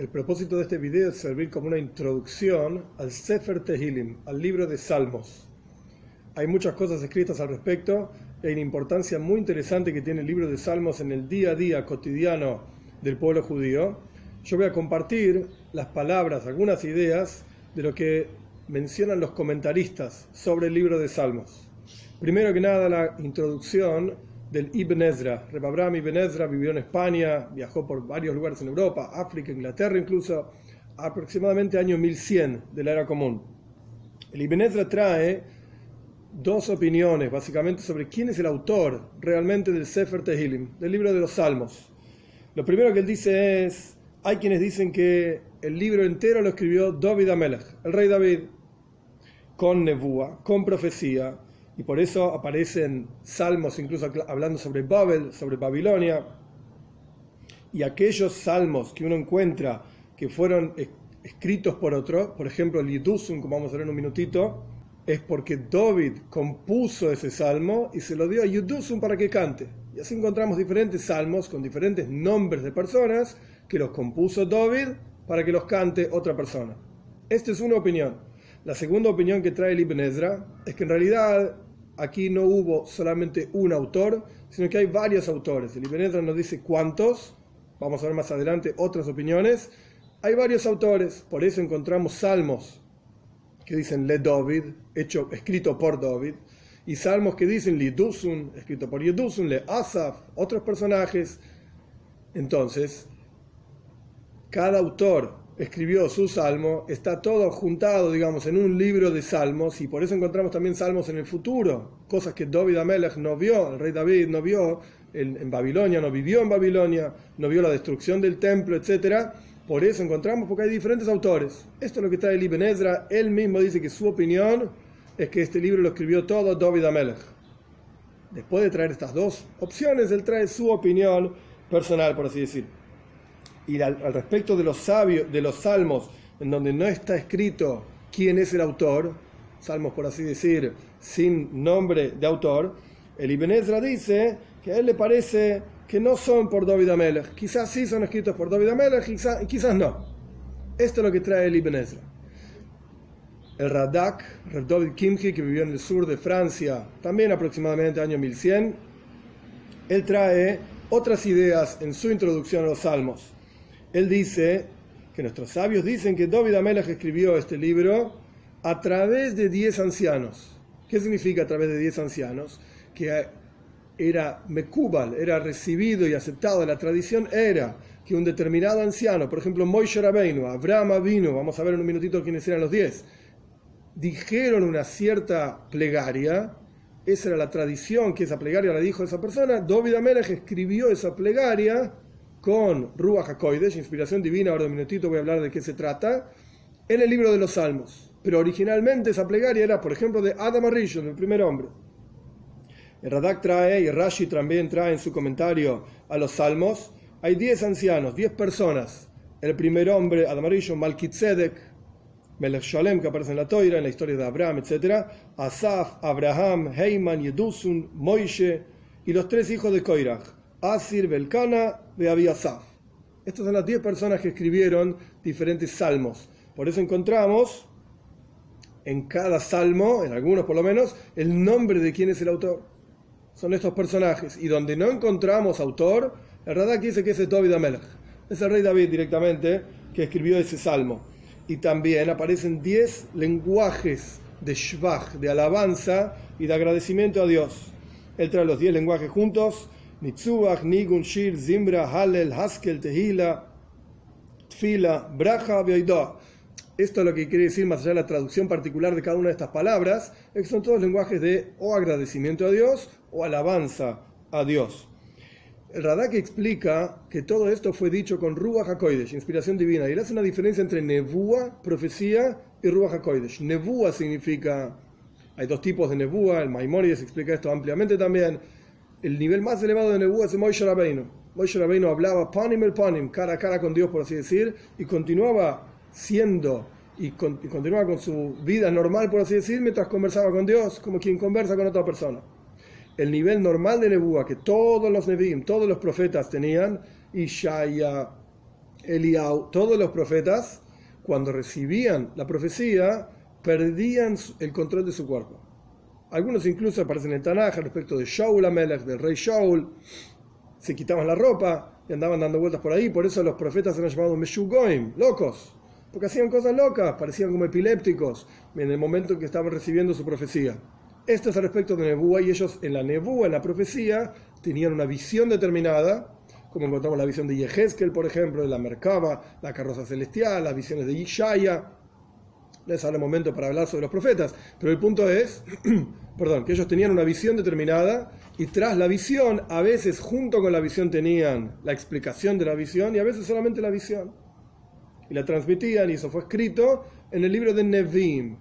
El propósito de este video es servir como una introducción al Sefer Tehilim, al libro de Salmos. Hay muchas cosas escritas al respecto y hay una importancia muy interesante que tiene el libro de Salmos en el día a día cotidiano del pueblo judío. Yo voy a compartir las palabras, algunas ideas de lo que mencionan los comentaristas sobre el libro de Salmos. Primero que nada, la introducción del Ibn Ezra. Reb Abraham Ibn Ezra vivió en España, viajó por varios lugares en Europa, África, Inglaterra incluso, aproximadamente año 1100 de la era común. El Ibn Ezra trae dos opiniones básicamente sobre quién es el autor realmente del Sefer Tehilim, del libro de los Salmos. Lo primero que él dice es, hay quienes dicen que el libro entero lo escribió David Amelech, el rey David, con nebúa, con profecía, y por eso aparecen salmos incluso hablando sobre Babel, sobre Babilonia, y aquellos salmos que uno encuentra que fueron escritos por otro, por ejemplo el Yidusum, como vamos a ver en un minutito, es porque David compuso ese salmo y se lo dio a Yudusum para que cante. Y así encontramos diferentes salmos con diferentes nombres de personas que los compuso David para que los cante otra persona. Esta es una opinión. La segunda opinión que trae el Ibn Ezra es que en realidad aquí no hubo solamente un autor, sino que hay varios autores. El Ibn Ezra nos dice cuántos, vamos a ver más adelante otras opiniones. Hay varios autores, por eso encontramos salmos que dicen Le David, escrito por David, y salmos que dicen Lidusun, escrito por Yedusun, Le Asaf, otros personajes. Entonces, cada autor escribió su salmo, está todo juntado, digamos, en un libro de salmos, y por eso encontramos también salmos en el futuro, cosas que David Amelech no vio, el rey David no vio en, Babilonia, no vivió en Babilonia, no vio la destrucción del templo, etcétera por eso encontramos, porque hay diferentes autores. Esto es lo que trae el Ibn Ezra. Él mismo dice que su opinión es que este libro lo escribió todo David Amelech. Después de traer estas dos opciones, él trae su opinión personal, por así decir. Y al, respecto de los sabios, de los salmos, en donde no está escrito quién es el autor, salmos por así decir, sin nombre de autor, el Ibn Ezra dice que a él le parece que no son por David Amelech. Quizás sí son escritos por David Amelech, quizás, quizás no. Esto es lo que trae el Ibn Ezra. El Radak, Rav David Kimchi, que vivió en el sur de Francia, también aproximadamente año 1100, él trae otras ideas en su introducción a los Salmos. Él dice que nuestros sabios dicen que David Amelech escribió este libro a través de 10 ancianos. ¿Qué significa a través de 10 ancianos? Que era mekubal, era recibido y aceptado. La tradición era que un determinado anciano, por ejemplo Moishe Rabbeinu, Abraham vino, vamos a ver en un minutito quiénes eran los diez, dijeron una cierta plegaria, esa era la tradición que esa plegaria la dijo esa persona, David Amelech escribió esa plegaria con Ruach HaKoidesh, inspiración divina, ahora un minutito voy a hablar de qué se trata, en el libro de los Salmos. Pero originalmente esa plegaria era, por ejemplo, de Adam Arishon, el primer hombre. El Radak trae y Rashi también trae en su comentario a los salmos. Hay 10 ancianos, 10 personas. El primer hombre, Adamarillo, Malkitzedek, Melech Shalem, que aparece en la Toira, en la historia de Abraham, etc. Asaf, Abraham, Heiman, Yedusun, Moishe y los tres hijos de Koirach, Asir, Belkana y Abiasaf. Estas son las 10 personas que escribieron diferentes salmos. Por eso encontramos en cada salmo, en algunos por lo menos, el nombre de quién es el autor son estos personajes. Y donde no encontramos autor, el Radak dice que es David Amelech. Es el rey David directamente que escribió ese salmo. Y también aparecen 10 lenguajes de shvach, de alabanza y de agradecimiento a Dios. Él trae los 10 lenguajes juntos. Nitzuach, Nigun, Shir, Zimbra, Halel, Haskel, Tehila, Tfila, Braja, Beoidah. Esto es lo que quiere decir, más allá de la traducción particular de cada una de estas palabras, es que son todos lenguajes de o agradecimiento a Dios o alabanza a Dios. El Radak explica que todo esto fue dicho con Ruach HaKoidesh, inspiración divina, y él hace una diferencia entre Nevúa, profecía, y Ruach HaKoidesh. Nevúa significa, hay dos tipos de Nevúa, el Maimonides explica esto ampliamente también. El nivel más elevado de Nevúa es Moshe Rabbeinu. Moshe Rabbeinu hablaba panim el panim, cara a cara con Dios, por así decir, y continuaba siendo y, continuaba con su vida normal, por así decir, mientras conversaba con Dios, como quien conversa con otra persona. El nivel normal de Nebúa que todos los Nevi'im, todos los profetas tenían, Ishaya, Eliau, todos los profetas, cuando recibían la profecía, perdían el control de su cuerpo. Algunos incluso aparecen en Tanaj respecto de Shaul Amelech, del rey Shaul, se quitaban la ropa y andaban dando vueltas por ahí, por eso los profetas eran llamados Meshugoim, locos, porque hacían cosas locas, parecían como epilépticos en el momento en que estaban recibiendo su profecía. Esto es al respecto de Nebúa y ellos en la Nebúa, en la profecía, tenían una visión determinada, como encontramos la visión de Yehezkel, por ejemplo, de la Merkaba, la carroza celestial, las visiones de Yishaya. No es ahora el momento para hablar sobre los profetas, pero el punto es, perdón, que ellos tenían una visión determinada y tras la visión, a veces junto con la visión tenían la explicación de la visión y a veces solamente la visión. Y la transmitían y eso fue escrito en el libro de Nevim.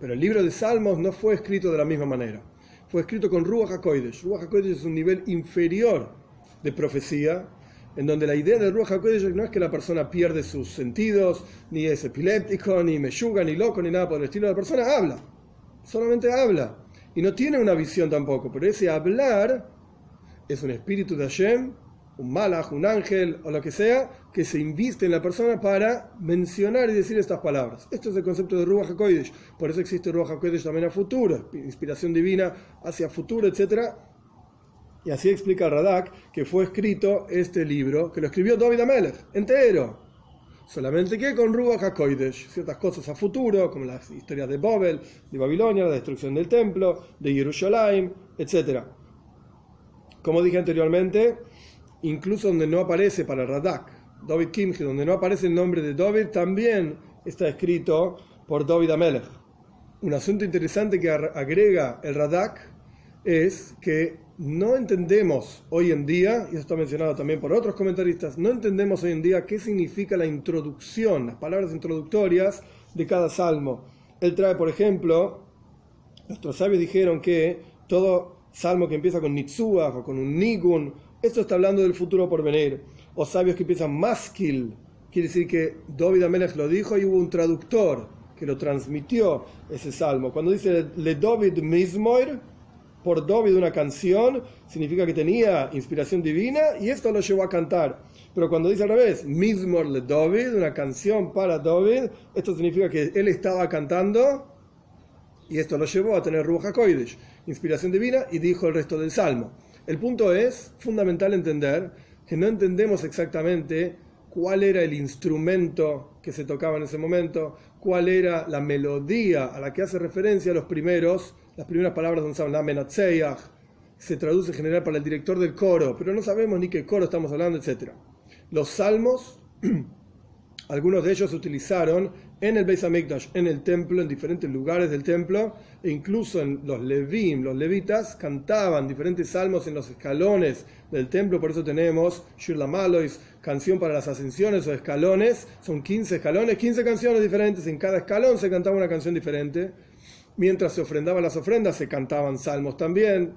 Pero el libro de Salmos no fue escrito de la misma manera. Fue escrito con Ruach HaKodesh. Ruach HaKodesh es un nivel inferior de profecía, en donde la idea de Ruach HaKodesh no es que la persona pierde sus sentidos, ni es epiléptico, ni meyuga, ni loco, ni nada por el estilo. La persona habla, solamente habla. Y no tiene una visión tampoco, pero ese hablar es un espíritu de Hashem un malach, un ángel o lo que sea, que se inviste en la persona para mencionar y decir estas palabras. Esto es el concepto de Ruach HaKodesh. Por eso existe Ruach HaKodesh también a futuro, inspiración divina hacia futuro, etc. Y así explica Radak que fue escrito este libro, que lo escribió David Amelech, entero. Solamente que con Ruach HaKodesh, ciertas cosas a futuro, como las historias de Babel, de Babilonia, la destrucción del templo, de Jerusalén, etc. Como dije anteriormente, incluso donde no aparece para Radak, David Kimche, donde no aparece el nombre de David, también está escrito por David Amelech. Un asunto interesante que agrega el Radak es que no entendemos hoy en día, y eso está mencionado también por otros comentaristas, no entendemos hoy en día qué significa la introducción, las palabras introductorias de cada salmo. Él trae, por ejemplo, nuestros sabios dijeron que todo salmo que empieza con Nitsuach o con un Nigun esto está hablando del futuro por venir. O sabios que piensan maskil, quiere decir que David Amelech lo dijo y hubo un traductor que lo transmitió ese salmo. Cuando dice le David Mismoir, por David una canción, significa que tenía inspiración divina y esto lo llevó a cantar. Pero cuando dice al revés, Mismor le David, una canción para David, esto significa que él estaba cantando y esto lo llevó a tener Ruach HaKodesh, inspiración divina, y dijo el resto del salmo. El punto es fundamental entender que no entendemos exactamente cuál era el instrumento que se tocaba en ese momento, cuál era la melodía a la que hace referencia los primeros, las primeras palabras se habla se traduce en general para el director del coro, pero no sabemos ni qué coro estamos hablando, etc. Los salmos Algunos de ellos se utilizaron en el Beis Hamikdash, en el templo, en diferentes lugares del templo, e incluso en los Levim, los levitas, cantaban diferentes salmos en los escalones del templo, por eso tenemos Shir Malois, canción para las ascensiones o escalones, son 15 escalones, 15 canciones diferentes, en cada escalón se cantaba una canción diferente, mientras se ofrendaban las ofrendas se cantaban salmos también,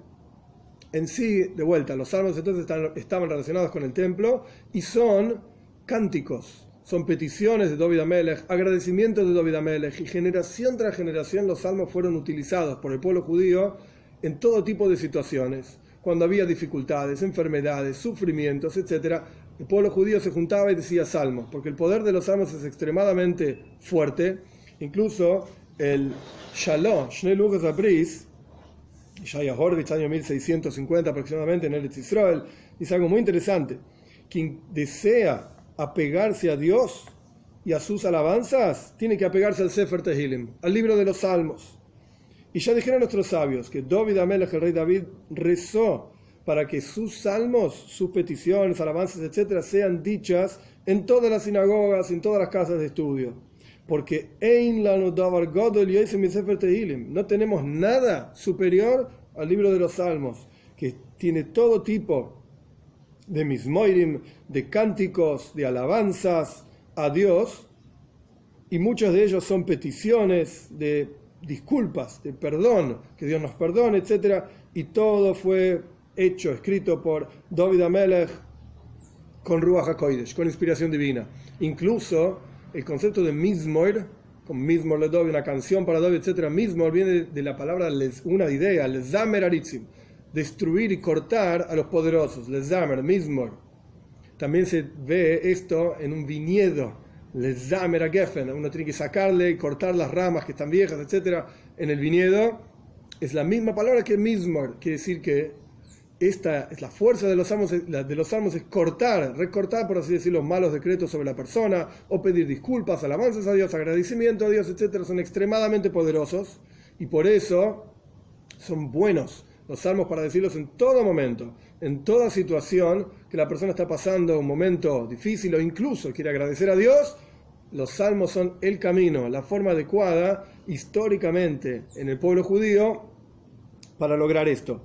en sí, de vuelta, los salmos entonces estaban relacionados con el templo y son cánticos, son peticiones de David Amelech, agradecimientos de David Amelech, y generación tras generación los salmos fueron utilizados por el pueblo judío en todo tipo de situaciones. Cuando había dificultades, enfermedades, sufrimientos, etc., el pueblo judío se juntaba y decía salmos, porque el poder de los salmos es extremadamente fuerte. Incluso el Shalom, Shnei Lugas Abris, Shaya Horvitz, año 1650 aproximadamente en el Israel, dice algo muy interesante. Quien desea apegarse a Dios y a sus alabanzas, tiene que apegarse al Sefer Tehilim, al libro de los Salmos. Y ya dijeron nuestros sabios que David Amelech, el rey David, rezó para que sus salmos, sus peticiones, alabanzas, etcétera, sean dichas en todas las sinagogas, en todas las casas de estudio. Porque no tenemos nada superior al libro de los salmos, que tiene todo tipo de mismoirim, de cánticos, de alabanzas a Dios, y muchos de ellos son peticiones de disculpas, de perdón, que Dios nos perdone, etc. Y todo fue hecho, escrito por David Amelech con Ruach HaKodesh, con inspiración divina. Incluso el concepto de mismoir, con mismor le doy una canción para David, etc. Mismor viene de la palabra, una idea, lezamer aritzim destruir y cortar a los poderosos, llaman mismor. también se ve esto en un viñedo, Geffen, uno tiene que sacarle y cortar las ramas que están viejas, etc. En el viñedo es la misma palabra que mismor, quiere decir que esta es la fuerza de los salmos, de los es cortar, recortar, por así decirlo, los malos decretos sobre la persona, o pedir disculpas, alabanzas a Dios, agradecimiento a Dios, etc. Son extremadamente poderosos y por eso son buenos los salmos para decirlos en todo momento, en toda situación que la persona está pasando un momento difícil o incluso quiere agradecer a Dios. Los salmos son el camino, la forma adecuada históricamente en el pueblo judío para lograr esto.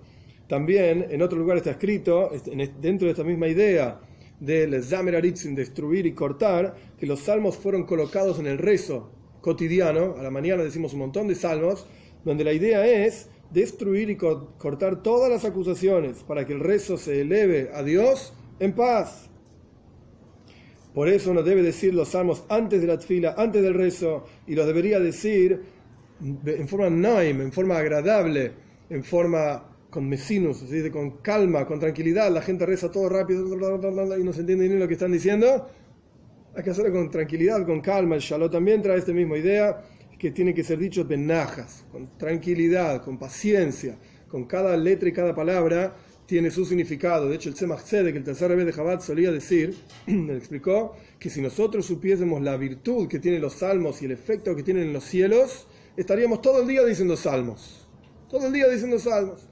También en otro lugar está escrito, este, dentro de esta misma idea del Zamer Aritzin, destruir y cortar, que los salmos fueron colocados en el rezo cotidiano. A la mañana decimos un montón de salmos, donde la idea es destruir y cortar todas las acusaciones para que el rezo se eleve a Dios en paz. Por eso uno debe decir los salmos antes de la tfila, antes del rezo, y los debería decir en forma naim, en forma agradable, en forma con mesinus, con calma, con tranquilidad, la gente reza todo rápido y no se entiende ni lo que están diciendo. Hay que hacerlo con tranquilidad, con calma. El Shalom también trae esta misma idea, que tiene que ser dicho benajas, con tranquilidad, con paciencia, con cada letra y cada palabra tiene su significado. De hecho, el Tzemach Tzedek, el tercer rey de Jabat, solía decir, le explicó, que si nosotros supiésemos la virtud que tienen los salmos y el efecto que tienen en los cielos, estaríamos todo el día diciendo salmos. Todo el día diciendo salmos.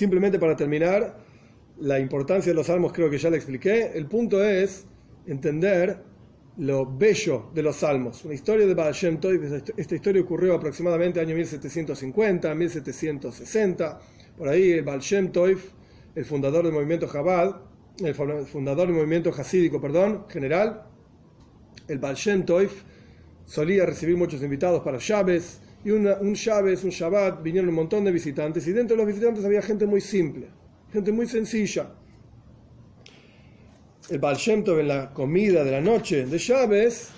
Simplemente para terminar, la importancia de los salmos creo que ya le expliqué. El punto es entender lo bello de los salmos. Una historia de Baal Shem Tov, esta historia ocurrió aproximadamente año 1750, 1760. Por ahí el Baal Shem Tov, el fundador del movimiento Chabad, el fundador del movimiento hasídico, perdón, general, el Baal Shem Tov solía recibir muchos invitados para Shabes y un Shabes, un Shabbat, vinieron un montón de visitantes y dentro de los visitantes había gente muy simple, gente muy sencilla. El Baal Shem en la comida de la noche de Shabes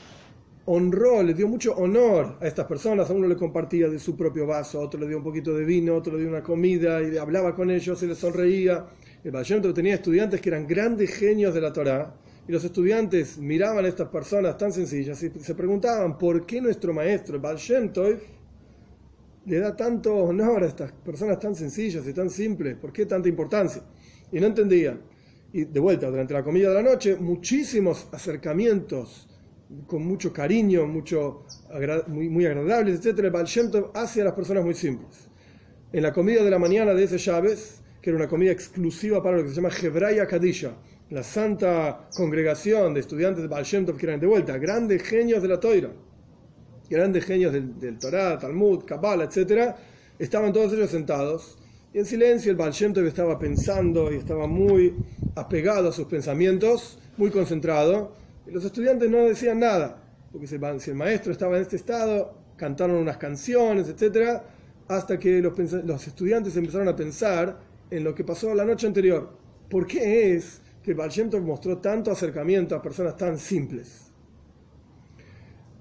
honró, le dio mucho honor a estas personas. A uno le compartía de su propio vaso, otro le dio un poquito de vino, otro le dio una comida y hablaba con ellos y les sonreía. El Baal Shem tenía estudiantes que eran grandes genios de la Torah y los estudiantes miraban a estas personas tan sencillas y se preguntaban por qué nuestro maestro, el Baal le da tanto honor a estas personas tan sencillas y tan simples? ¿Por qué tanta importancia? Y no entendían. Y de vuelta, durante la comida de la noche, muchísimos acercamientos con mucho cariño, mucho muy, muy agradables, etc. El Baal hacia las personas muy simples. En la comida de la mañana de ese Chávez, que era una comida exclusiva para lo que se llama Hebraya Kadisha, la santa congregación de estudiantes de Baal que eran de vuelta, grandes genios de la Toira grandes genios del, del Torah, Talmud, Kabbalah, etc., estaban todos ellos sentados y en silencio el Baal estaba pensando y estaba muy apegado a sus pensamientos, muy concentrado, y los estudiantes no decían nada, porque si el, maestro estaba en este estado, cantaron unas canciones, etc., hasta que los, estudiantes empezaron a pensar en lo que pasó la noche anterior. ¿Por qué es que el mostró tanto acercamiento a personas tan simples?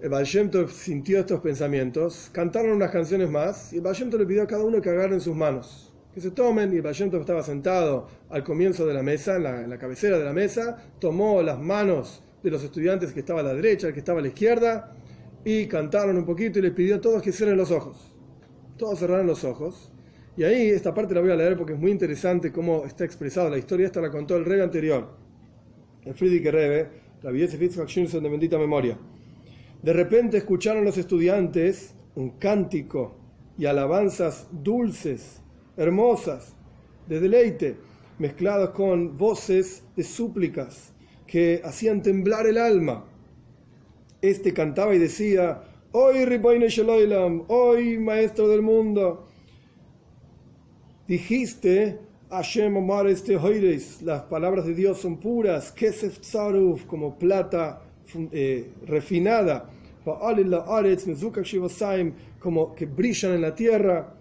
El Baal sintió estos pensamientos, cantaron unas canciones más y el Baal le pidió a cada uno que agarren sus manos, que se tomen y el Baal estaba sentado al comienzo de la mesa, en la, cabecera de la mesa, tomó las manos de los estudiantes que estaba a la derecha, el que estaba a la izquierda y cantaron un poquito y les pidió a todos que cierren los ojos. Todos cerraron los ojos. Y ahí esta parte la voy a leer porque es muy interesante cómo está expresada. La historia esta la contó el rey anterior, el Friedrich Rebe, la Fitzhak de bendita memoria. De repente escucharon los estudiantes un cántico y alabanzas dulces, hermosas, de deleite, mezcladas con voces de súplicas que hacían temblar el alma. Este cantaba y decía, Hoy Riboine Sheloilam, hoy Maestro del Mundo, dijiste, Hashem Omar este las palabras de Dios son puras, Kesef Tsaruf, como plata eh, refinada, como que brillan en la tierra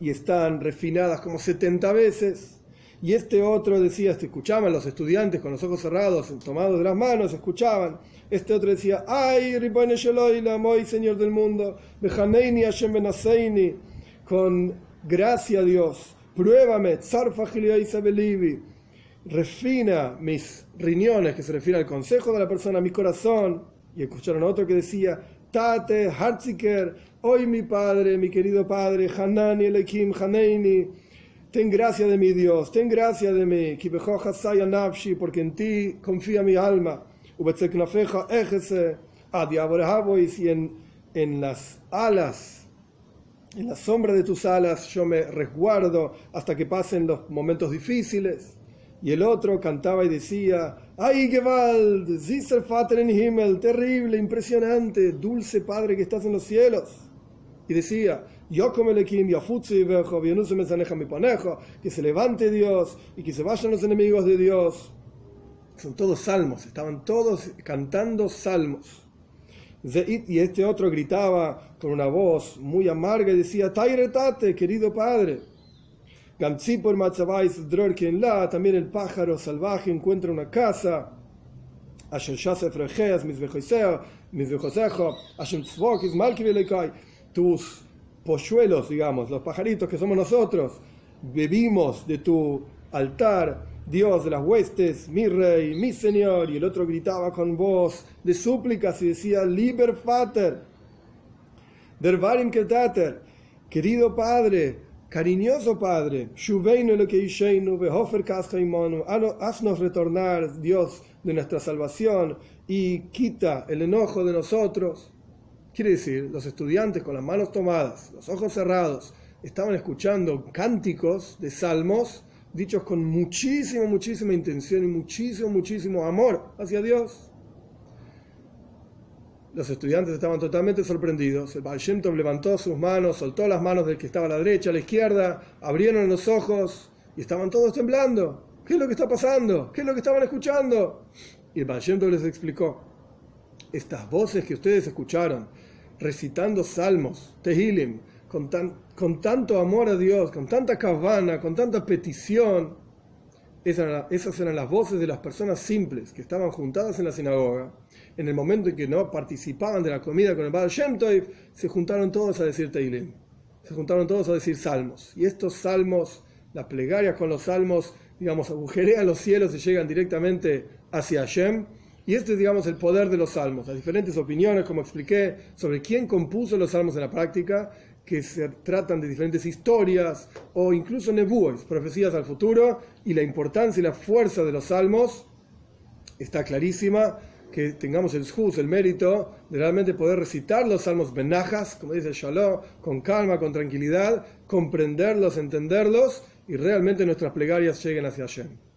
y están refinadas como 70 veces. Y este otro decía, este, escuchaban los estudiantes con los ojos cerrados, tomados de las manos, escuchaban. Este otro decía, ay, Ribone Sheloila, Moy, Señor del mundo, Hashem con gracia a Dios, pruébame, Tzarfa refina mis riñones, que se refiere al consejo de la persona, mi corazón. Y escucharon otro que decía, Tate, Hartziker, hoy mi padre, mi querido padre, Hanani, Elekim, Haneini, ten gracia de mi Dios, ten gracia de mí, porque en ti confía mi alma, y en, en las alas, en la sombra de tus alas yo me resguardo hasta que pasen los momentos difíciles. Y el otro cantaba y decía, ¡Ay, Gewalt! Zisser Vater en Himmel, terrible, impresionante, dulce Padre que estás en los cielos. Y decía, yo como el saneja mi panejo, que se levante Dios y que se vayan los enemigos de Dios. Son todos salmos, estaban todos cantando salmos. Y este otro gritaba con una voz muy amarga y decía, Tairetate, querido Padre también el pájaro salvaje encuentra una casa. Tus polluelos, digamos, los pajaritos que somos nosotros, bebimos de tu altar, Dios de las huestes, mi rey, mi señor. Y el otro gritaba con voz de súplicas y decía, Liber Vater, der Varim querido Padre, Cariñoso Padre, haznos retornar, Dios, de nuestra salvación y quita el enojo de nosotros. Quiere decir, los estudiantes con las manos tomadas, los ojos cerrados, estaban escuchando cánticos de salmos dichos con muchísima, muchísima intención y muchísimo, muchísimo amor hacia Dios. Los estudiantes estaban totalmente sorprendidos. El Baal levantó sus manos, soltó las manos del que estaba a la derecha, a la izquierda, abrieron los ojos y estaban todos temblando. ¿Qué es lo que está pasando? ¿Qué es lo que estaban escuchando? Y el Baal les explicó, estas voces que ustedes escucharon, recitando salmos, tehilim, con, con tanto amor a Dios, con tanta cabana, con tanta petición, esas eran las voces de las personas simples que estaban juntadas en la sinagoga. En el momento en que no participaban de la comida con el Baal Shem se juntaron todos a decir Teilim. Se juntaron todos a decir salmos. Y estos salmos, las plegarias con los salmos, digamos, agujerean los cielos y llegan directamente hacia Hashem. Y este es, digamos, el poder de los salmos. Las diferentes opiniones, como expliqué, sobre quién compuso los salmos en la práctica que se tratan de diferentes historias o incluso nebúes, profecías al futuro, y la importancia y la fuerza de los salmos está clarísima, que tengamos el juz, el mérito de realmente poder recitar los salmos benajas, como dice Shalom, con calma, con tranquilidad, comprenderlos, entenderlos, y realmente nuestras plegarias lleguen hacia Hashem.